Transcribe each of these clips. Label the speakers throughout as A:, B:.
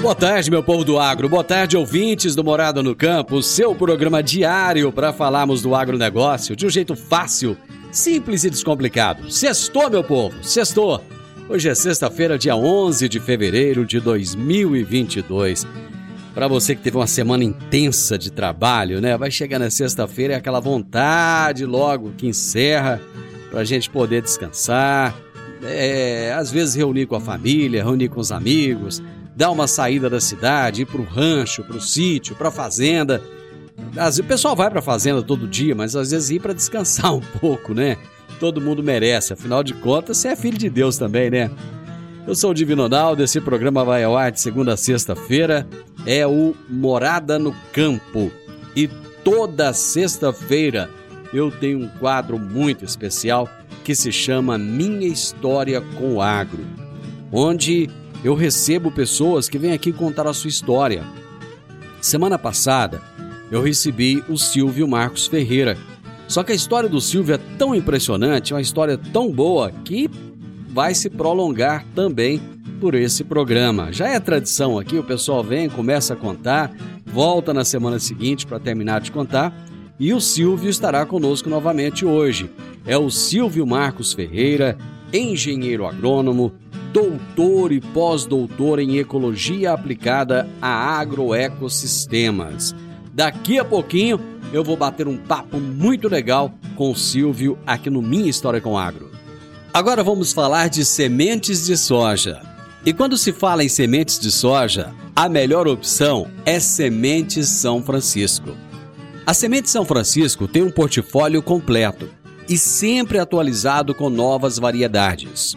A: Boa tarde, meu povo do agro. Boa tarde, ouvintes do Morada no Campo, seu programa diário para falarmos do agronegócio de um jeito fácil, simples e descomplicado. Sextou, meu povo, sextou. Hoje é sexta-feira, dia 11 de fevereiro de 2022. Para você que teve uma semana intensa de trabalho, né? Vai chegar na sexta-feira e aquela vontade logo que encerra para a gente poder descansar. É, às vezes reunir com a família, reunir com os amigos, dar uma saída da cidade, ir para o rancho, para o sítio, para a fazenda. O pessoal vai para a fazenda todo dia, mas às vezes ir para descansar um pouco, né? Todo mundo merece, afinal de contas, você é filho de Deus também, né? Eu sou o Divino Ronaldo, esse programa vai ao ar de segunda a sexta-feira, é o Morada no Campo. E toda sexta-feira eu tenho um quadro muito especial que se chama Minha História com o Agro, onde eu recebo pessoas que vêm aqui contar a sua história. Semana passada, eu recebi o Silvio Marcos Ferreira. Só que a história do Silvio é tão impressionante, é uma história tão boa que vai se prolongar também por esse programa. Já é tradição aqui, o pessoal vem, começa a contar, volta na semana seguinte para terminar de contar. E o Silvio estará conosco novamente hoje. É o Silvio Marcos Ferreira, engenheiro agrônomo, doutor e pós-doutor em ecologia aplicada a agroecossistemas. Daqui a pouquinho eu vou bater um papo muito legal com o Silvio aqui no Minha História com Agro. Agora vamos falar de sementes de soja. E quando se fala em sementes de soja, a melhor opção é Sementes São Francisco. A Semente São Francisco tem um portfólio completo e sempre atualizado com novas variedades.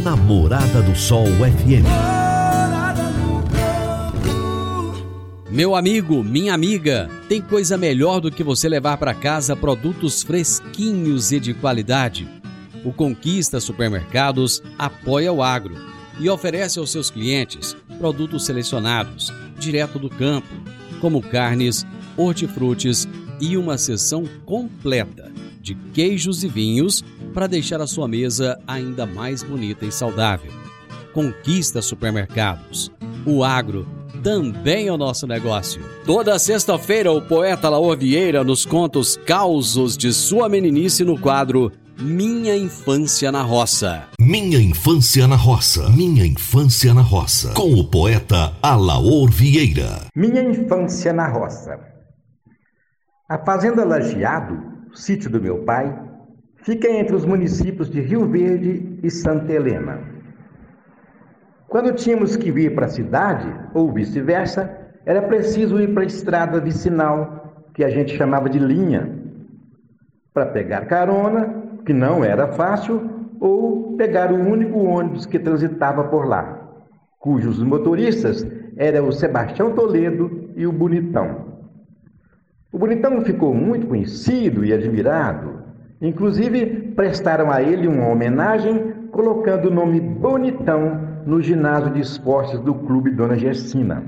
B: Namorada do Sol FM.
A: Meu amigo, minha amiga, tem coisa melhor do que você levar para casa produtos fresquinhos e de qualidade. O Conquista Supermercados apoia o agro e oferece aos seus clientes produtos selecionados, direto do campo, como carnes, hortifrutis e uma seção completa de queijos e vinhos para deixar a sua mesa ainda mais bonita e saudável. Conquista supermercados. O agro também é o nosso negócio. Toda sexta-feira, o poeta Laor Vieira nos conta os causos de sua meninice no quadro Minha Infância na Roça.
B: Minha Infância na Roça. Minha Infância na Roça. Com o poeta Alaor Vieira.
C: Minha Infância na Roça. A Fazenda Lajeado sítio do meu pai, fica entre os municípios de Rio Verde e Santa Helena. Quando tínhamos que vir para a cidade, ou vice-versa, era preciso ir para a estrada vicinal, que a gente chamava de linha, para pegar carona, que não era fácil, ou pegar o único ônibus que transitava por lá, cujos motoristas eram o Sebastião Toledo e o Bonitão. O Bonitão ficou muito conhecido e admirado. Inclusive, prestaram a ele uma homenagem colocando o nome Bonitão no ginásio de esportes do Clube Dona Gersina.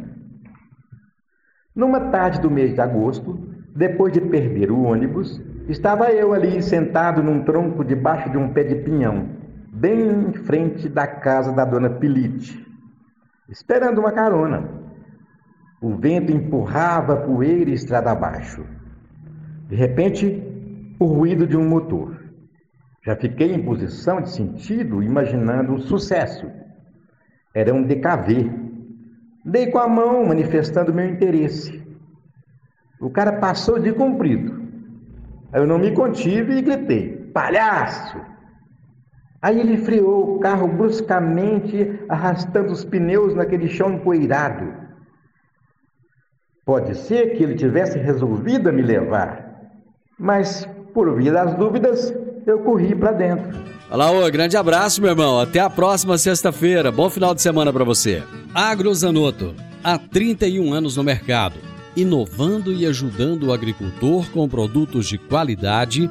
C: Numa tarde do mês de agosto, Depois de perder o ônibus, estava eu ali sentado num tronco debaixo de um pé de pinhão, bem em frente da casa da dona Pilite, esperando uma carona. O vento empurrava poeira estrada abaixo. De repente, o ruído de um motor. Já fiquei em posição de sentido, imaginando o sucesso. Era um DKV. Dei com a mão, manifestando meu interesse. O cara passou de comprido. Eu não me contive e gritei: Palhaço! Aí ele freou o carro bruscamente, arrastando os pneus naquele chão empoeirado. Pode ser que ele tivesse resolvido a me levar, mas por via das dúvidas, eu corri para dentro.
A: Olá, ô, grande abraço, meu irmão. Até a próxima sexta-feira. Bom final de semana para você. Agrozanoto, há 31 anos no mercado, inovando e ajudando o agricultor com produtos de qualidade,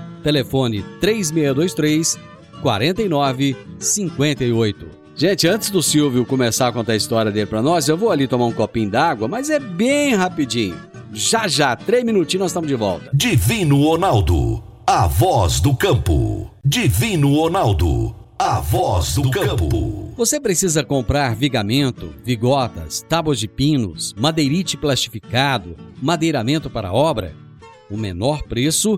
A: telefone 3623 4958. Gente, antes do Silvio começar a contar a história dele para nós, eu vou ali tomar um copinho d'água, mas é bem rapidinho. Já já, três minutinhos, nós estamos de volta.
B: Divino Ronaldo, a voz do campo. Divino Ronaldo, a voz do campo.
A: Você precisa comprar vigamento, vigotas, tábuas de pinos, madeirite plastificado, madeiramento para obra? O menor preço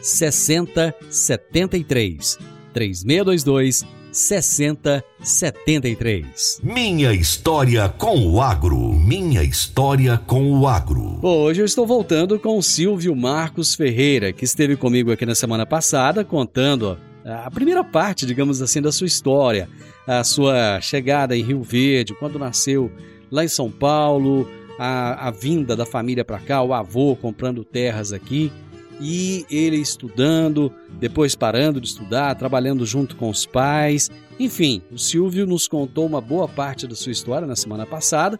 A: 6073. 3622 6073.
B: Minha história com o agro. Minha história com o agro.
A: Bom, hoje eu estou voltando com o Silvio Marcos Ferreira, que esteve comigo aqui na semana passada, contando a primeira parte, digamos assim, da sua história, a sua chegada em Rio Verde, quando nasceu lá em São Paulo, a, a vinda da família para cá, o avô comprando terras aqui e ele estudando, depois parando de estudar, trabalhando junto com os pais. Enfim, o Silvio nos contou uma boa parte da sua história na semana passada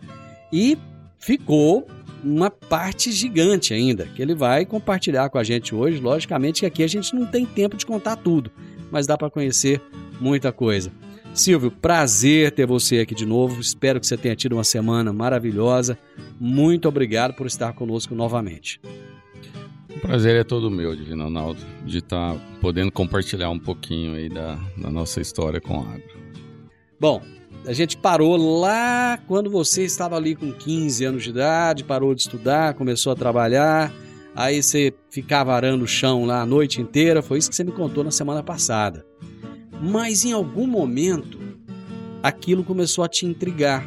A: e ficou uma parte gigante ainda, que ele vai compartilhar com a gente hoje. Logicamente que aqui a gente não tem tempo de contar tudo, mas dá para conhecer muita coisa. Silvio, prazer ter você aqui de novo. Espero que você tenha tido uma semana maravilhosa. Muito obrigado por estar conosco novamente.
D: O prazer é todo meu, Divino Ronaldo, de estar tá podendo compartilhar um pouquinho aí da, da nossa história com a agro.
A: Bom, a gente parou lá quando você estava ali com 15 anos de idade, parou de estudar, começou a trabalhar, aí você ficava arando o chão lá a noite inteira, foi isso que você me contou na semana passada. Mas em algum momento aquilo começou a te intrigar,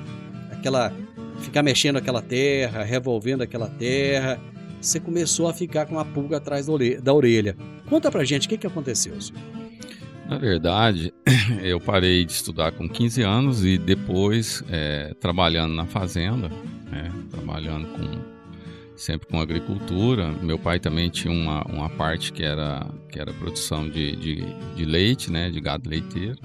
A: aquela ficar mexendo aquela terra, revolvendo aquela terra, você começou a ficar com a pulga atrás da orelha. Conta pra gente o que, que aconteceu, senhor.
D: Na verdade, eu parei de estudar com 15 anos e depois, é, trabalhando na fazenda, né, trabalhando com sempre com agricultura. Meu pai também tinha uma, uma parte que era, que era produção de, de, de leite, né, de gado leiteiro.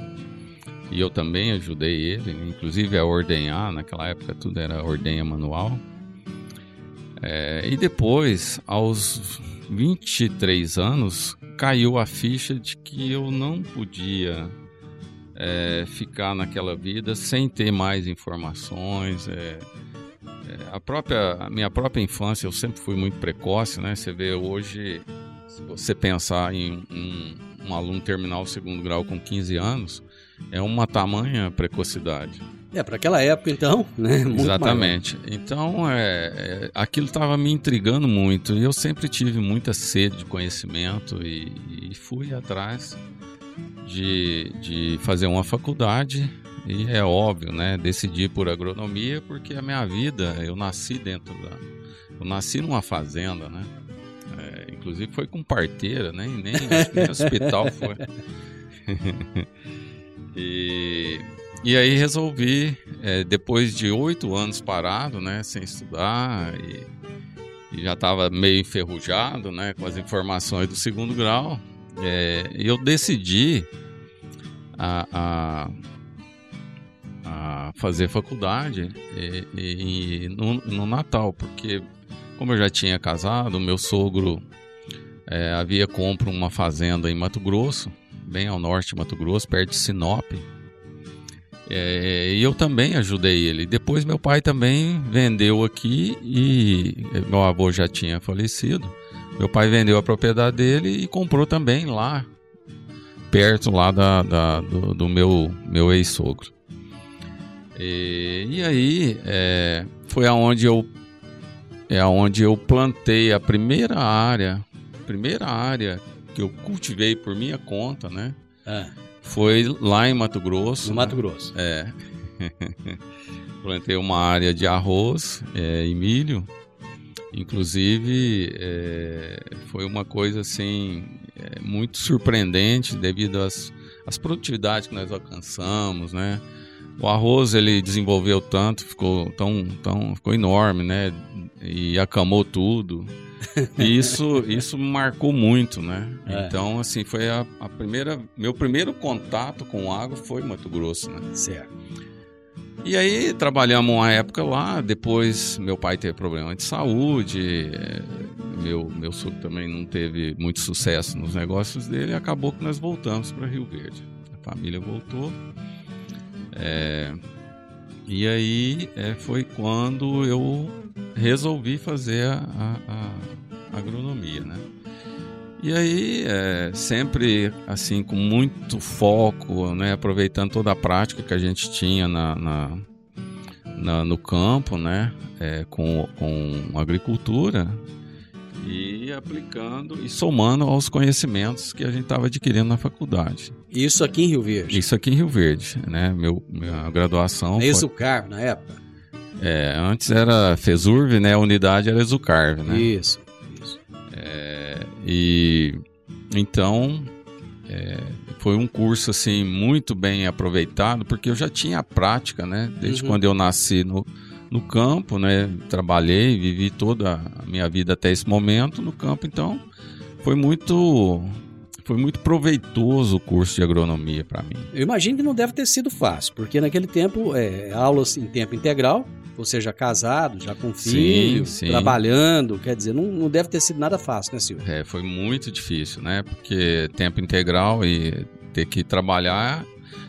D: E eu também ajudei ele, inclusive a ordenhar, naquela época tudo era ordenha manual. É, e depois, aos 23 anos, caiu a ficha de que eu não podia é, ficar naquela vida sem ter mais informações. É, é, a própria a minha própria infância eu sempre fui muito precoce, né? Você vê hoje, se você pensar em um, um aluno terminar o segundo grau com 15 anos, é uma tamanha precocidade.
A: É, para aquela época, então, né? Muito
D: Exatamente. Maior. Então, é, é aquilo estava me intrigando muito. E eu sempre tive muita sede de conhecimento e, e fui atrás de, de fazer uma faculdade. E é óbvio, né? Decidi por agronomia porque a minha vida, eu nasci dentro da. Eu nasci numa fazenda, né? É, inclusive foi com parteira, né? Nem, nem hospital foi. e, e aí resolvi, é, depois de oito anos parado, né? Sem estudar e, e já estava meio enferrujado, né? Com as informações do segundo grau é, eu decidi a, a, a fazer faculdade e, e, no, no, Natal, porque como eu já tinha casado, meu sogro é, havia compro uma fazenda em Mato Grosso, bem ao norte de Mato Grosso, perto de Sinop. É, e eu também ajudei ele. Depois meu pai também vendeu aqui e meu avô já tinha falecido. Meu pai vendeu a propriedade dele e comprou também lá, perto lá da, da do, do, meu, meu ex-sogro. E, e, aí é, foi aonde eu é aonde eu plantei a primeira área, primeira área que eu cultivei por minha conta, né? Ah. Foi lá em Mato Grosso.
A: No Mato Grosso.
D: É. plantei uma área de arroz é, e milho Inclusive, é, foi uma coisa assim é, muito surpreendente devido às, às produtividades que nós alcançamos, né? O arroz ele desenvolveu tanto, ficou tão, tão ficou enorme, né? E acamou tudo. E isso, isso marcou muito, né? É. Então, assim, foi a, a, primeira, meu primeiro contato com água foi Mato Grosso, né?
A: Certo.
D: E aí trabalhamos uma época lá, depois meu pai teve problema de saúde, é, meu, meu sogro também não teve muito sucesso nos negócios dele, e acabou que nós voltamos para Rio Verde. A família voltou. É, e aí é, foi quando eu resolvi fazer a, a, a agronomia, né? E aí, é, sempre assim, com muito foco, né, aproveitando toda a prática que a gente tinha na, na, na no campo, né, é, com, com agricultura, e aplicando e somando aos conhecimentos que a gente estava adquirindo na faculdade.
A: Isso aqui em Rio Verde?
D: Isso aqui em Rio Verde, né? Meu, minha graduação.
A: É Exucarve na época?
D: É, antes era FESURV, né? A unidade era Exucarve, né?
A: Isso.
D: E então é, foi um curso assim muito bem aproveitado porque eu já tinha a prática, né? Desde uhum. quando eu nasci no, no campo, né? Trabalhei, vivi toda a minha vida até esse momento no campo, então foi muito foi muito proveitoso o curso de agronomia para mim.
A: Eu imagino que não deve ter sido fácil, porque naquele tempo é, aulas em tempo integral, ou seja, casado, já com filho, sim, sim. trabalhando, quer dizer, não, não deve ter sido nada fácil, né, Silvio?
D: É, foi muito difícil, né? Porque tempo integral e ter que trabalhar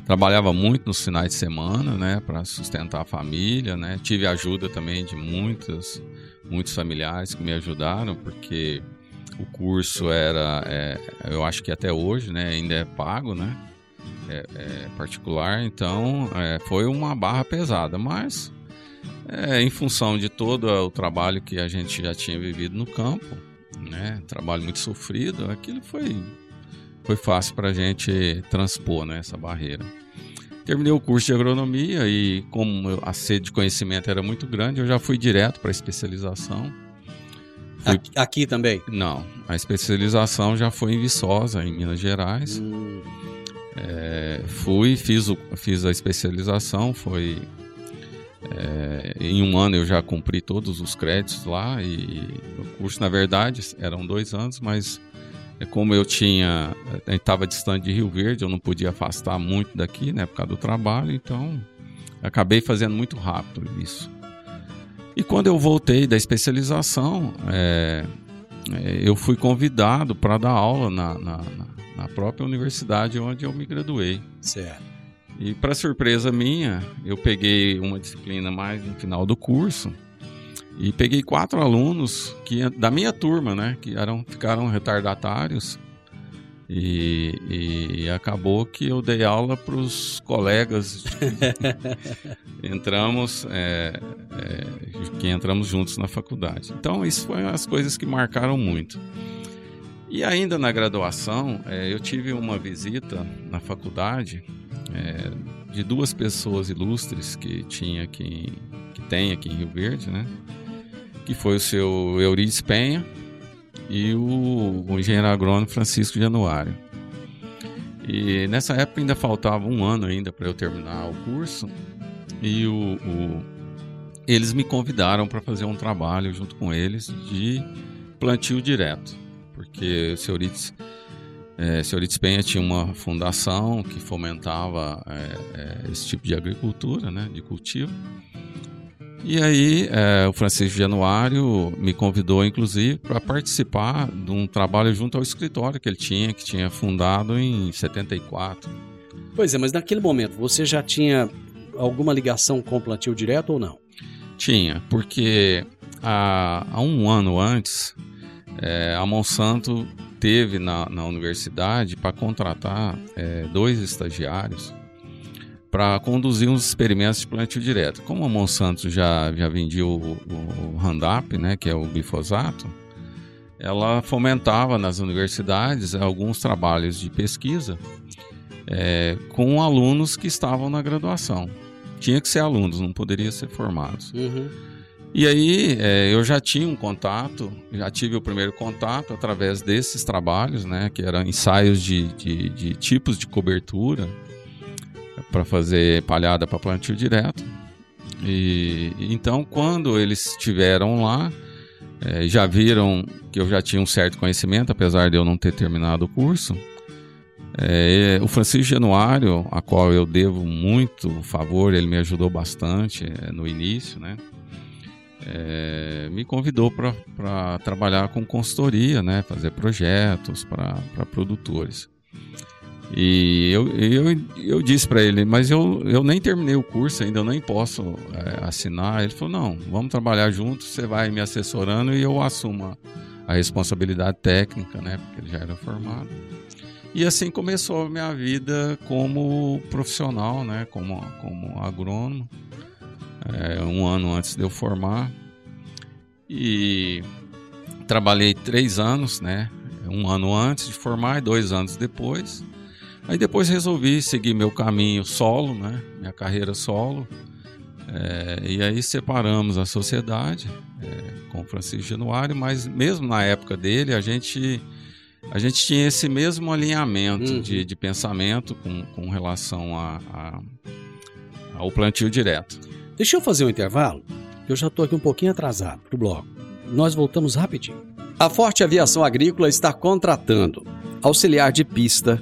D: trabalhava muito nos finais de semana, né, para sustentar a família, né. Tive ajuda também de muitas, muitos familiares que me ajudaram, porque o curso era, é, eu acho que até hoje, né, ainda é pago, né, é, é particular, então é, foi uma barra pesada, mas é, em função de todo o trabalho que a gente já tinha vivido no campo, né? Trabalho muito sofrido, aquilo foi, foi fácil para a gente transpor né, essa barreira. Terminei o curso de agronomia e, como a sede de conhecimento era muito grande, eu já fui direto para a especialização.
A: Fui... Aqui, aqui, também?
D: Não, a especialização já foi em Viçosa, em Minas Gerais. Hum. É, fui, fiz, o, fiz a especialização, foi é, em um ano eu já cumpri todos os créditos lá e o curso, na verdade, eram dois anos, mas como eu tinha, estava distante de Rio Verde, eu não podia afastar muito daqui, né, por causa do trabalho, então acabei fazendo muito rápido isso. E quando eu voltei da especialização, é, é eu fui convidado para dar aula na, na, na própria universidade onde eu me graduei.
A: Certo.
D: E para surpresa minha, eu peguei uma disciplina mais no final do curso e peguei quatro alunos que da minha turma, né, que eram ficaram retardatários E, e, acabou que eu dei aula para os colegas. entramos, é, é, que entramos juntos na faculdade. Então, isso foi as coisas que marcaram muito. E ainda na graduação, é, eu tive uma visita na faculdade é, de duas pessoas ilustres que tinha aqui, que tem aqui em Rio Verde, né? Que foi o seu Euridice Penha, e o, o engenheiro agrônomo Francisco Januário. E nessa época ainda faltava um ano ainda para eu terminar o curso e o, o eles me convidaram para fazer um trabalho junto com eles de plantio direto, porque o Senhorites, é, Senhorites Penha tinha uma fundação que fomentava é, é, esse tipo de agricultura, né, de cultivo. E aí, é, o Francisco Januário me convidou, inclusive, para participar de um trabalho junto ao escritório que ele tinha, que tinha fundado em 74.
A: Pois é, mas naquele momento você já tinha alguma ligação com o plantio direto ou não?
D: Tinha, porque há, há um ano antes, é, a Monsanto teve na, na universidade para contratar é, dois estagiários para conduzir uns experimentos de plantio direto. Como a Monsanto já, já vendia o, o, o Roundup, né, que é o glifosato, ela fomentava nas universidades alguns trabalhos de pesquisa é, com alunos que estavam na graduação. Tinha que ser alunos, não poderia ser formados. Uhum. E aí é, eu já tinha um contato, já tive o primeiro contato através desses trabalhos, né, que eram ensaios de, de, de tipos de cobertura, para fazer palhada para plantio direto. E então, quando eles estiveram lá, é, já viram que eu já tinha um certo conhecimento, apesar de eu não ter terminado o curso. É, o Francisco Januário, a qual eu devo muito favor, ele me ajudou bastante é, no início, né? É, me convidou para trabalhar com consultoria, né? fazer projetos para produtores. E eu, eu, eu disse para ele, mas eu, eu nem terminei o curso ainda, eu nem posso é, assinar. Ele falou: não, vamos trabalhar juntos, você vai me assessorando e eu assumo a, responsabilidade técnica, né? Porque ele já era formado. E assim começou a minha vida como profissional, né? Como, como agrônomo, é, um ano antes de eu formar. E trabalhei três anos, né? Um ano antes de formar e dois anos depois. Aí depois resolvi seguir meu caminho solo, né? Minha carreira solo. É, e aí separamos a sociedade é, com Francisco Januário, mas mesmo na época dele a gente a gente tinha esse mesmo alinhamento uhum. de, de pensamento com, com relação a, a, ao plantio direto.
A: Deixa eu fazer um intervalo, eu já estou aqui um pouquinho atrasado para o bloco. Nós voltamos rapidinho. A Forte Aviação Agrícola está contratando auxiliar de pista,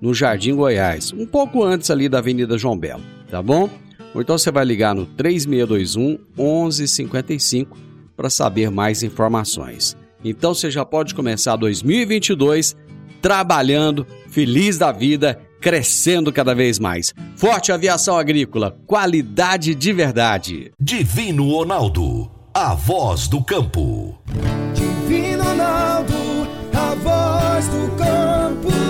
A: no Jardim Goiás, um pouco antes ali da Avenida João Belo, tá bom? Ou então você vai ligar no 3621 1155 para saber mais informações. Então você já pode começar 2022 trabalhando, feliz da vida, crescendo cada vez mais. Forte Aviação Agrícola, qualidade de verdade.
B: Divino Ronaldo, a voz do campo.
E: Divino Ronaldo, a voz do campo.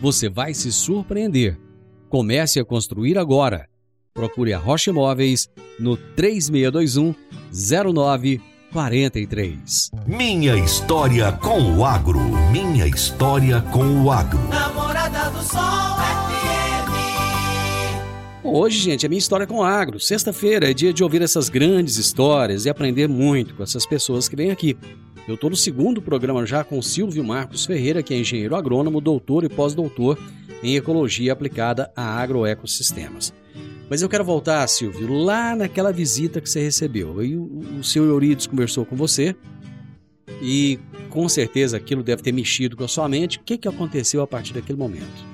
A: você vai se surpreender. Comece a construir agora. Procure a Rocha Imóveis no 3621 0943.
B: Minha história com o agro. Minha história com o agro.
E: Namorada do Sol
A: Hoje, gente, a minha história é com agro. Sexta-feira é dia de ouvir essas grandes histórias e aprender muito com essas pessoas que vêm aqui. Eu estou no segundo programa já com Silvio Marcos Ferreira, que é engenheiro agrônomo, doutor e pós-doutor em ecologia aplicada a agroecossistemas. Mas eu quero voltar, Silvio, lá naquela visita que você recebeu. Aí o, seu Eurides conversou com você e com certeza aquilo deve ter mexido com a sua mente. O que, que aconteceu a partir daquele momento?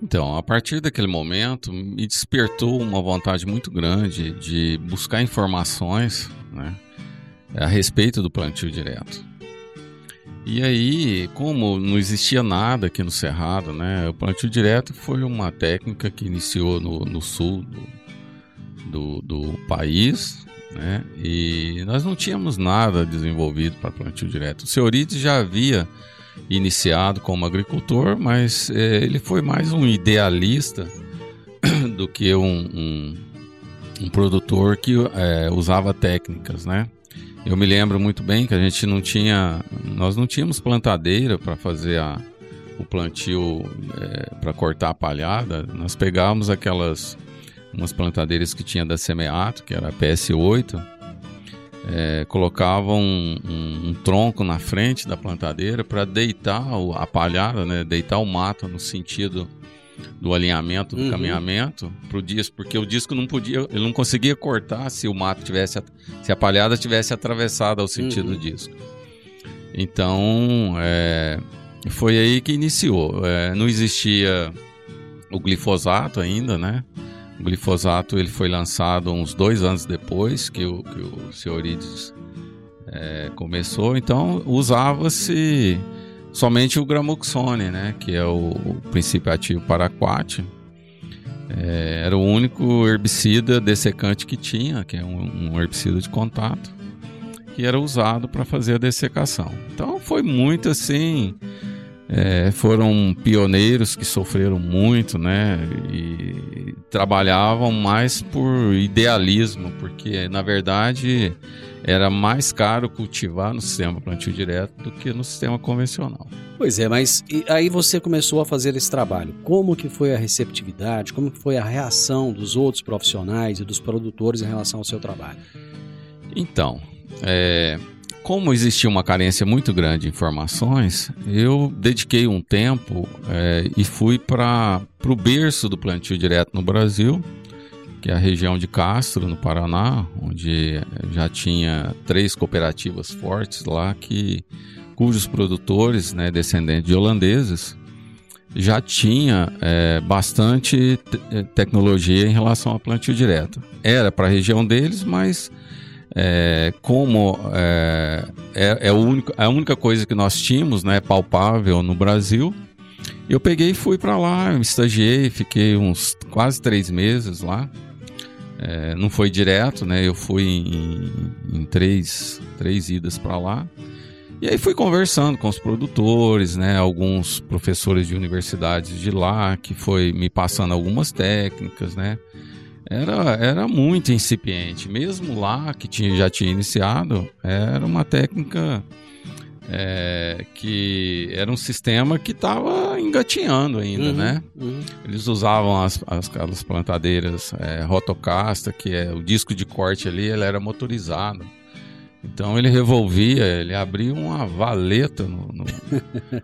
D: Então, a partir daquele momento, me despertou uma vontade muito grande de buscar informações né, a respeito do plantio direto. E aí, como não existia nada aqui no Cerrado, né, o plantio direto foi uma técnica que iniciou no, no sul do, do, do país, né, e nós não tínhamos nada desenvolvido para plantio direto. O Seorides já havia iniciado como agricultor, mas é, ele foi mais um idealista do que um, um, um produtor que é, usava técnicas, né? Eu me lembro muito bem que a gente não tinha, nós não tínhamos plantadeira para fazer a, o plantio é, para cortar a palhada. Nós pegávamos aquelas umas plantadeiras que tinha da Semeato, que era a PS8, é, colocavam um, um, um, tronco na frente da plantadeira para deitar a palhada, né, deitar o mato no sentido do alinhamento, do uhum. caminhamento para o disco, porque o disco não podia, ele não conseguia cortar se o mato tivesse, se a palhada tivesse atravessado ao sentido uhum. do disco. Então, é, foi aí que iniciou. É, não existia o glifosato ainda, né? O glifosato ele foi lançado uns dois anos depois que o, que o é, começou, então usava-se somente o gramoxone, né, que é o, o princípio ativo paraquat. É, era o único herbicida dessecante que tinha, que é um, um herbicida de contato, que era usado para fazer a dessecação. Então foi muito assim. É, foram pioneiros que sofreram muito, né? E trabalhavam mais por idealismo, porque na verdade era mais caro cultivar no sistema plantio direto do que no sistema convencional.
A: Pois é, mas aí você começou a fazer esse trabalho. Como que foi a receptividade? Como que foi a reação dos outros profissionais e dos produtores em relação ao seu trabalho?
D: Então, é, como existia uma carência muito grande de informações, eu dediquei um tempo é, e fui para o berço do plantio direto no Brasil, que é a região de Castro, no Paraná, onde já tinha três cooperativas fortes lá, que, cujos produtores, né, descendentes de holandeses, já tinha é, bastante te tecnologia em relação ao plantio direto. Era para a região deles, mas é, como é, é, é, único, é, a única coisa que nós tínhamos, né, palpável no Brasil, eu peguei e fui para lá, me estagiei, fiquei uns quase três meses lá. É, não foi direto, né? Eu fui em, em três, três idas para lá. E aí fui conversando com os produtores, né? Alguns professores de universidades de lá, que foi me passando algumas técnicas, né? Era, era muito incipiente. Mesmo lá, que tinha, já tinha iniciado, era uma técnica é, que era um sistema que estava engatinhando ainda, uhum, né? Uhum. Eles usavam as, as, aquelas plantadeiras é, rotocasta, que é o disco de corte ali, ele era motorizado. Então ele revolvia, ele abria uma valeta no, no,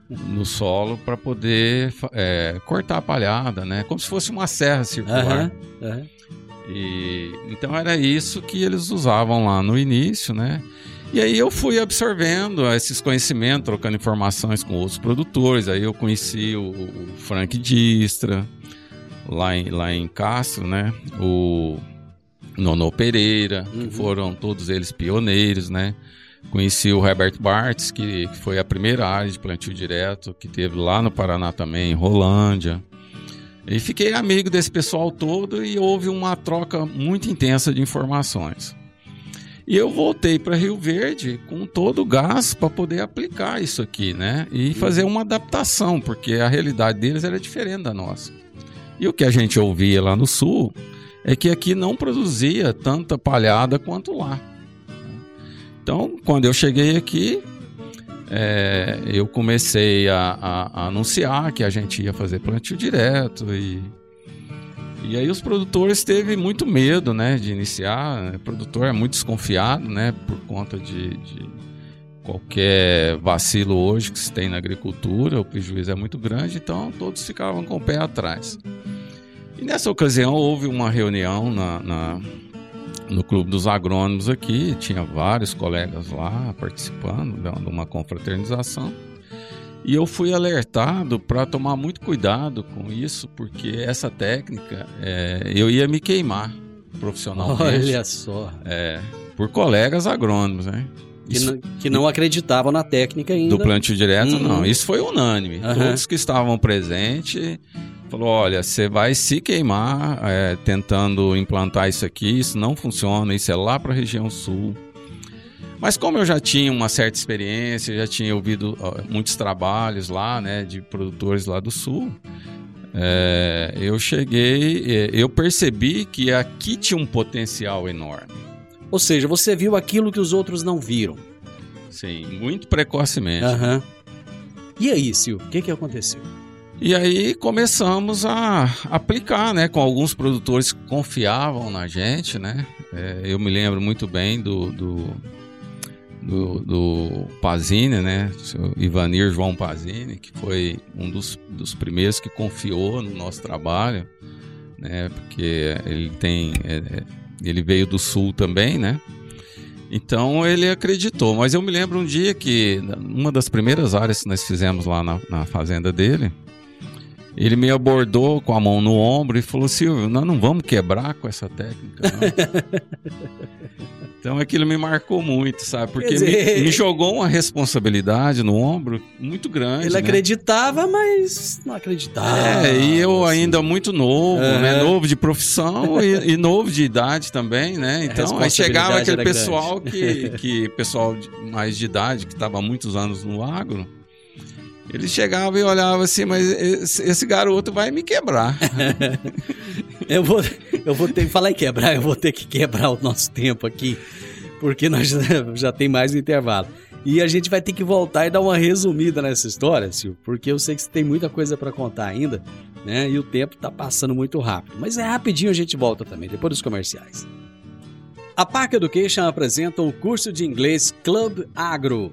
D: no solo para poder é, cortar a palhada, né? Como se fosse uma serra circular. Uhum, uhum. E, então era isso que eles usavam lá no início, né? E aí eu fui absorvendo esses conhecimentos, trocando informações com outros produtores. Aí eu conheci o, o Frank Distra, lá em, lá em Castro, né? O Nono Pereira, uhum. que foram todos eles pioneiros, né? Conheci o Herbert Bartz, que, que foi a primeira área de plantio direto, que teve lá no Paraná também, em Rolândia. E fiquei amigo desse pessoal todo e houve uma troca muito intensa de informações. E eu voltei para Rio Verde com todo o gás para poder aplicar isso aqui, né? E fazer uma adaptação, porque a realidade deles era diferente da nossa. E o que a gente ouvia lá no sul é que aqui não produzia tanta palhada quanto lá. Então, quando eu cheguei aqui, é, eu comecei a, a, a, anunciar que a gente ia fazer plantio direto e E aí os produtores teve muito medo, né, de iniciar. O produtor é muito desconfiado, né, por conta de, de qualquer vacilo hoje que se tem na agricultura, o prejuízo é muito grande, então todos ficavam com o pé atrás. E nessa ocasião houve uma reunião na, na no Clube dos Agrônomos aqui, tinha vários colegas lá participando de uma confraternização. E eu fui alertado para tomar muito cuidado com isso, porque essa técnica é, eu ia me queimar profissionalmente.
A: Olha só.
D: É, por colegas agrônomos, né?
A: Que, isso, não, que não acreditavam na técnica ainda.
D: Do plantio direto, uhum. não. Isso foi unânime. Uhum. Todos que estavam presentes falou: olha, você vai se queimar é, tentando implantar isso aqui, isso não funciona, isso é lá para a região sul. Mas como eu já tinha uma certa experiência, já tinha ouvido muitos trabalhos lá, né, de produtores lá do sul, é, eu cheguei, é, eu percebi que aqui tinha um potencial enorme.
A: Ou seja, você viu aquilo que os outros não viram.
D: Sim, muito precocemente.
A: Uhum. E aí, Sil, o que, que aconteceu?
D: E aí começamos a aplicar, né? Com alguns produtores que confiavam na gente, né? É, eu me lembro muito bem do, do do, do Pazini, né? O Ivanir João Pazini, que foi um dos, dos primeiros que confiou no nosso trabalho, né? Porque ele tem. É, é, ele veio do sul também, né? Então ele acreditou. Mas eu me lembro um dia que, uma das primeiras áreas que nós fizemos lá na, na fazenda dele, ele me abordou com a mão no ombro e falou: Silvio, nós não vamos quebrar com essa técnica. Então aquilo me marcou muito, sabe? Porque dizer, me, me, jogou uma responsabilidade no ombro muito grande.
A: Ele
D: né?
A: acreditava, mas não acreditava.
D: É, e eu assim. ainda muito novo, é. né? Novo de profissão e, e, novo de idade também, né? Então aí chegava aquele pessoal que, que pessoal mais de idade, que estava há muitos anos no agro. Ele chegava e olhava assim, mas esse, garoto vai me quebrar.
A: eu, vou, eu vou ter que falar em quebrar, eu vou ter que quebrar o nosso tempo aqui, porque nós já, tem mais um intervalo. E a gente vai ter que voltar e dar uma resumida nessa história, Silvio, porque eu sei que você tem muita coisa para contar ainda, né? E o tempo tá passando muito rápido. Mas é rapidinho a gente volta também, depois dos comerciais. A Park Education apresenta o curso de inglês Club Agro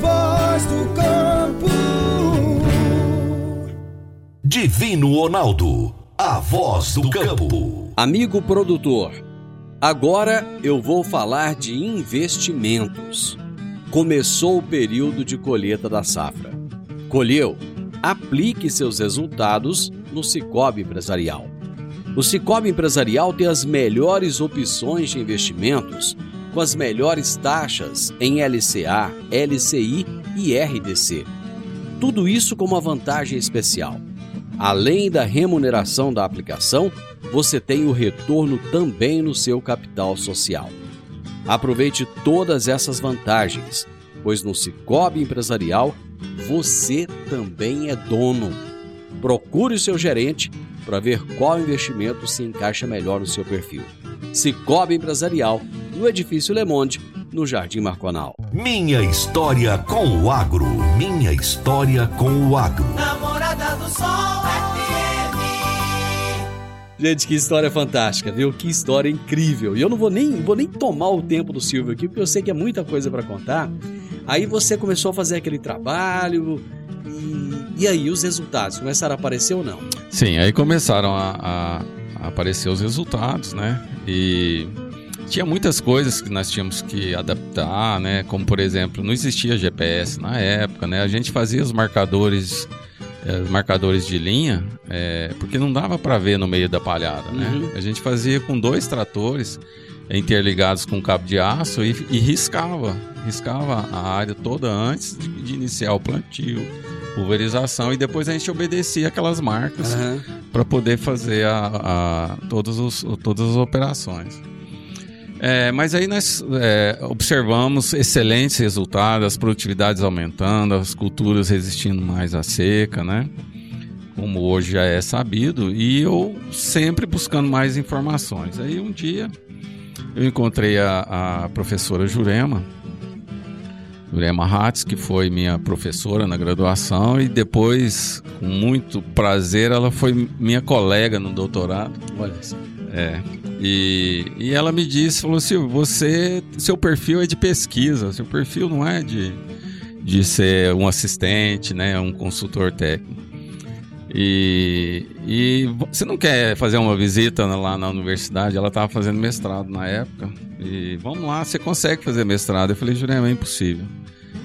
E: voz do campo.
B: Divino Ronaldo, a voz do campo.
A: Amigo produtor, agora eu vou falar de investimentos. Começou o período de colheita da safra. Colheu? Aplique seus resultados no Cicobi Empresarial. O Cicobi Empresarial tem as melhores opções de investimentos com as melhores taxas em LCA, LCI e RDC. Tudo isso com uma vantagem especial. Além da remuneração da aplicação, você tem o retorno também no seu capital social. Aproveite todas essas vantagens, pois no Cicobi Empresarial você também é dono. Procure o seu gerente para ver qual investimento se encaixa melhor no seu perfil. Cicobi Empresarial no Edifício Le Monde, no Jardim Marconal.
B: Minha história com o agro. Minha história com o agro. Namorada do Sol FM.
A: Gente, que história fantástica, viu? Que história incrível. E eu não vou nem, vou nem tomar o tempo do Silvio aqui, porque eu sei que é muita coisa para contar. Aí você começou a fazer aquele trabalho, e, e, aí os resultados começaram a aparecer ou não?
D: Sim, aí começaram a, a aparecer os resultados, né? E tinha muitas coisas que nós tínhamos que adaptar, né? Como por exemplo, não existia GPS na época, né? A gente fazia os marcadores, eh, marcadores de linha, eh, porque não dava para ver no meio da palhada, né?
A: Uhum.
D: A gente fazia com dois tratores interligados com cabo de aço e, e riscava, riscava a área toda antes de, de iniciar o plantio, pulverização e depois a gente obedecia aquelas marcas
A: Aham.
D: para poder fazer a, a- todos os, todas as operações. É, mas aí nós é, observamos excelentes resultados, as produtividades aumentando, as culturas resistindo mais à seca, né? Como hoje já é sabido, e eu sempre buscando mais informações. Aí um dia eu encontrei a, a professora Jurema, Jurema Hatz, que foi minha professora na graduação, e depois, com muito prazer, ela foi minha colega no doutorado.
A: Olha só.
D: É. E, e ela me disse, falou assim, você, seu perfil é de pesquisa, seu perfil não é de, de ser um assistente, né, um consultor técnico. E, e você não quer fazer uma visita lá na universidade? Ela estava fazendo mestrado na época. E vamos lá, você consegue fazer mestrado? Eu falei, Jurema, é impossível.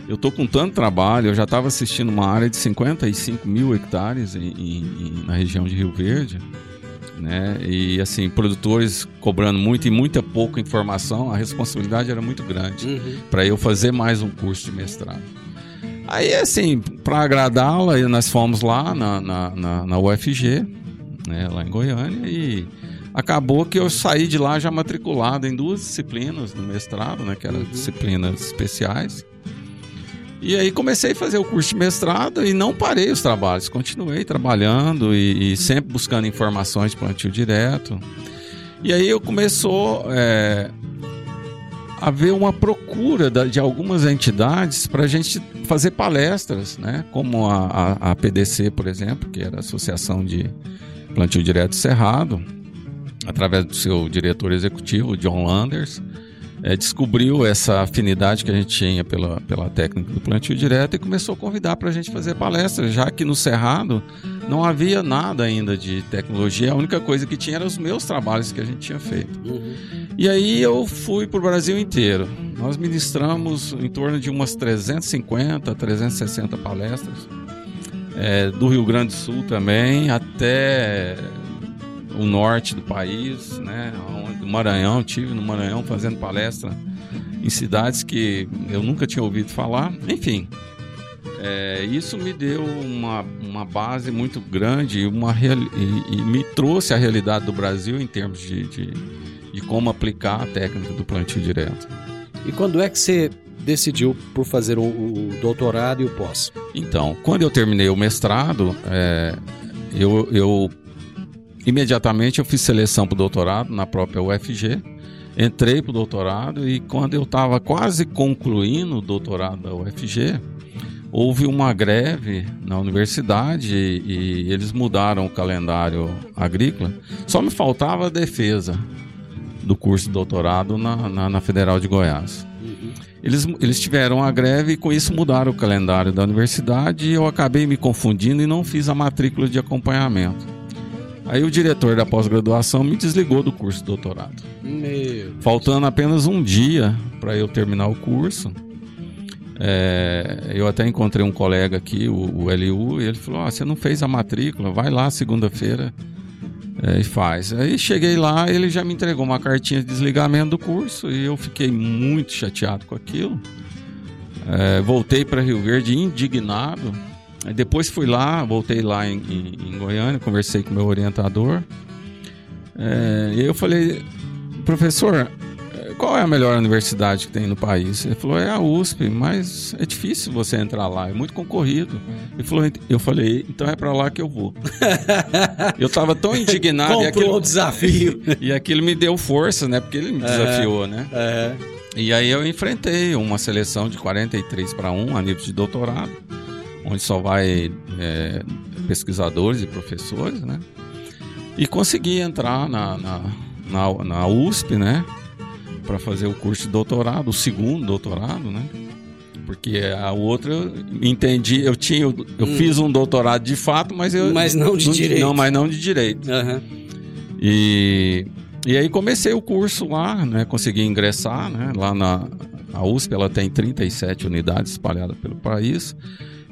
D: Eu tô com tanto trabalho, eu já estava assistindo uma área de 55 mil hectares em- em- na região de Rio Verde né? E assim, produtores cobrando muito e muita pouca informação, a responsabilidade era muito grande
A: Uhum.
D: para eu fazer mais um curso de mestrado. Aí, assim, para agradá-la, nós fomos lá na, na, na, na UFG, né, lá em Goiânia, e acabou que eu saí de lá já matriculado em duas disciplinas no mestrado, né, que eram disciplinas especiais. E aí comecei a fazer o curso de mestrado e não parei os trabalhos, continuei trabalhando e, e sempre buscando informações de plantio direto. E aí eu começou é, a haver uma procura de algumas entidades para a gente fazer palestras, né? Como a, a- a PDC, por exemplo, que era a Associação de Plantio Direto Cerrado, através do seu diretor executivo, John Landers, eh, descobriu essa afinidade que a gente tinha pela, pela técnica do plantio direto e começou a convidar para a gente fazer palestras, já que no Cerrado não havia nada ainda de tecnologia, a única coisa que tinha eram os meus trabalhos que a gente tinha feito.
A: Uhum.
D: E aí eu fui para o Brasil inteiro. Nós ministramos em torno de umas 350, 360 palestras. É, do Rio Grande do Sul também, até o norte do país, né? Do Maranhão, tive no Maranhão fazendo palestra em cidades que eu nunca tinha ouvido falar. Enfim, é, isso me deu uma, uma base muito grande e, uma real- e- e me trouxe a realidade do Brasil em termos de, de, de como aplicar a técnica do plantio direto.
A: E quando é que você decidiu por fazer o, o doutorado e o pós?
D: Então, quando eu terminei o mestrado, é, eu, eu imediatamente eu fiz seleção para o doutorado na própria UFG, entrei para o doutorado e quando eu estava quase concluindo o doutorado da UFG, houve uma greve na universidade e, e eles mudaram o calendário agrícola. Só me faltava a defesa do curso de doutorado na, na, na Federal de Goiás. Eles, eles tiveram a greve e com isso mudaram o calendário da universidade e eu acabei me confundindo e não fiz a matrícula de acompanhamento. Aí o diretor da pós-graduação me desligou do curso de doutorado.
A: Meu.
D: Faltando apenas um dia para eu terminar o curso, é, eu até encontrei um colega aqui, o, o LU, e ele falou: "Ah, Você não fez a matrícula? Vai lá segunda-feira é, e faz. Aí cheguei lá, ele já me entregou uma cartinha de desligamento do curso e eu fiquei muito chateado com aquilo. É, voltei para Rio Verde indignado. Depois fui lá, voltei lá em, em- em Goiânia, conversei com meu orientador. É, e eu falei, professor, é, qual é a melhor universidade que tem no país? Ele falou, é a USP, mas é difícil você entrar lá, é muito concorrido. Ele falou, eu falei, então é para lá que eu vou. eu tava tão indignado e
A: Comprou
D: aquilo,
A: o desafio.
D: e aquilo me deu força, né? Porque ele me desafiou, né?
A: É.
D: E aí eu enfrentei uma seleção de 43 para 1 a nível de doutorado, onde só vai é, pesquisadores e professores, né? E consegui entrar na, na, na, na USP, né? Para fazer o curso de doutorado, o segundo doutorado, né? Porque a outra, eu entendi, eu tinha, eu fiz um doutorado de fato, mas eu...
A: Mas não de direito.
D: Não, mas não de direito.
A: Aham.
D: E, e aí comecei o curso lá, né? Consegui ingressar, né? Lá na a USP ela tem 37 unidades espalhadas pelo país.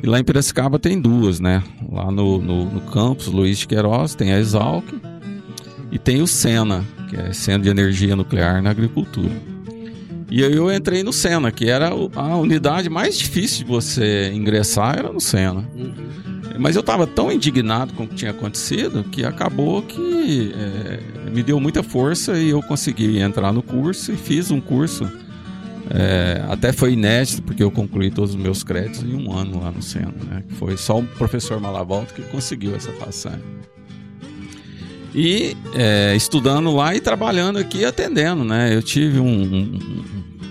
D: E lá em Piracicaba tem duas, né? Lá no, no, no campus Luiz de Queiroz tem a Exalc e tem o Sena, que é Centro de Energia Nuclear na Agricultura. E aí eu entrei no Sena, que era a unidade mais difícil de você ingressar, era no Sena. Uhum. Mas eu estava tão indignado com o que tinha acontecido que acabou que é, me deu muita força e eu consegui entrar no curso e fiz um curso. É, até foi inédito, porque eu concluí todos os meus créditos em um ano lá no Sena. Né? Foi só o professor Malavolta que conseguiu essa passagem. E é, estudando lá e trabalhando aqui atendendo, né? Eu tive um, um,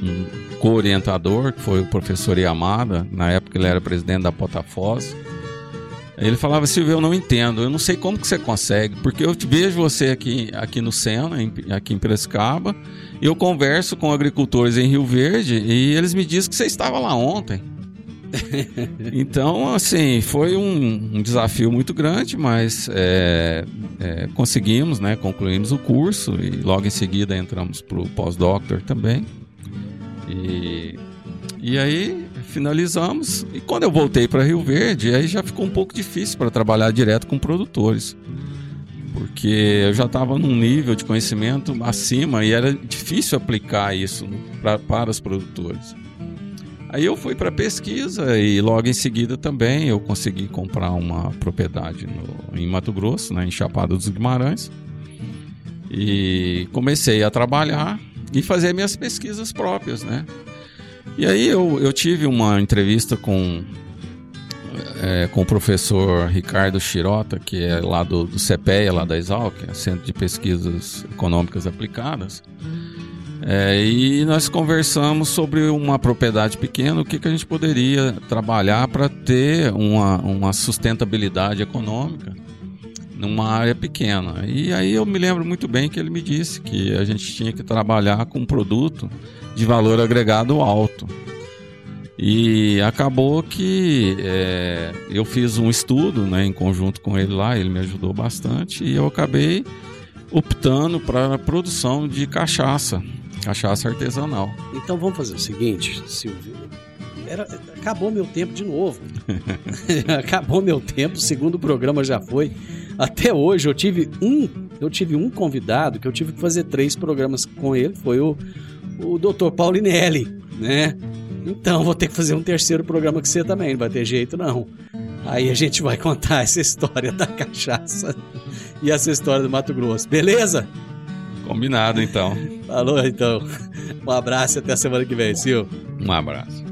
D: um co-orientador, que foi o professor Yamada, na época ele era presidente da Potafós. Ele falava, Silvio, eu não entendo, eu não sei como que você consegue, porque eu vejo você aqui, aqui no Sena, aqui em Piracicaba, eu converso com agricultores em Rio Verde e eles me dizem que você estava lá ontem. então, assim, foi um, um, desafio muito grande, mas é, é, conseguimos, né? Concluímos o curso e logo em seguida entramos para o pós-doctor também. E, e aí finalizamos. E quando eu voltei para Rio Verde, aí já ficou um pouco difícil para trabalhar direto com produtores. Porque eu já estava num nível de conhecimento acima e era difícil aplicar isso pra, para os produtores. Aí eu fui para pesquisa e logo em seguida também eu consegui comprar uma propriedade no, em Mato Grosso, né, em Chapada dos Guimarães. E comecei a trabalhar e fazer minhas pesquisas próprias, né? E aí eu, eu tive uma entrevista com, é, com o professor Ricardo Chirota, que é lá do, do CPEA, lá da Exalc, é Centro de Pesquisas Econômicas Aplicadas. É, e nós conversamos sobre uma propriedade pequena, o que, que a gente poderia trabalhar para ter uma, uma sustentabilidade econômica numa área pequena. E aí eu me lembro muito bem que ele me disse que a gente tinha que trabalhar com um produto de valor agregado alto. E acabou que é, eu fiz um estudo né, em conjunto com ele lá, ele me ajudou bastante, e eu acabei optando para a produção de cachaça Cachaça artesanal.
A: Então vamos fazer o seguinte, Silvio. Era, acabou meu tempo de novo. acabou meu tempo, o segundo programa já foi. Até hoje eu tive um, eu tive um convidado que eu tive que fazer três programas com ele, foi o, o Dr. Paulinelli, né? Então vou ter que fazer um terceiro programa com você também, não vai ter jeito não. Aí a gente vai contar essa história da cachaça e essa história do Mato Grosso, beleza?
D: Combinado, então.
A: Falou, então. Um abraço e até a semana que vem, Silvio.
D: Um abraço.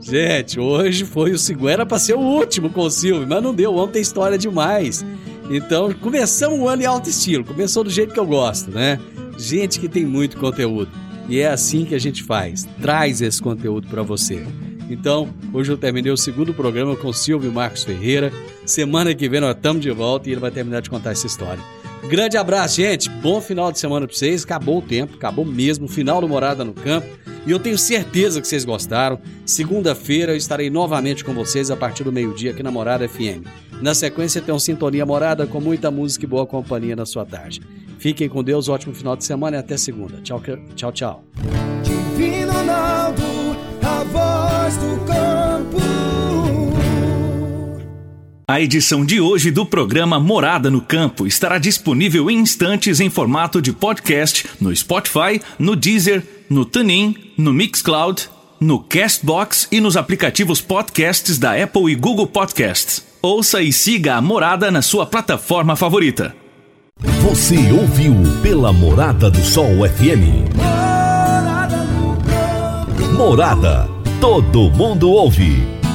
A: Gente, hoje foi o segundo. Era pra ser o último com o Silvio, mas não deu. Ontem história demais. Então, começamos o ano em alto estilo. Começou do jeito que eu gosto, né? Gente que tem muito conteúdo. E é assim que a gente faz. Traz esse conteúdo para você. Então, hoje eu terminei o segundo programa com Silvio Marcos Ferreira. Semana que vem nós estamos de volta e ele vai terminar de contar essa história. Grande abraço, gente. Bom final de semana para vocês. Acabou o tempo, acabou mesmo. Final do Morada no Campo. E eu tenho certeza que vocês gostaram. Segunda-feira eu estarei novamente com vocês a partir do meio-dia aqui na Morada FM. Na sequência tem um Sintonia Morada com muita música e boa companhia na sua tarde. Fiquem com Deus, ótimo final de semana e até segunda. Tchau, tchau, tchau. Divino Ronaldo, a voz do campo.
F: A edição de hoje do programa Morada no Campo estará disponível em instantes em formato de podcast no Spotify, no Deezer, no TuneIn, no Mixcloud, no Castbox e nos aplicativos podcasts da Apple e Google Podcasts. Ouça e siga a Morada na sua plataforma favorita.
B: Você ouviu pela Morada do Sol FM. Morada. Todo mundo ouve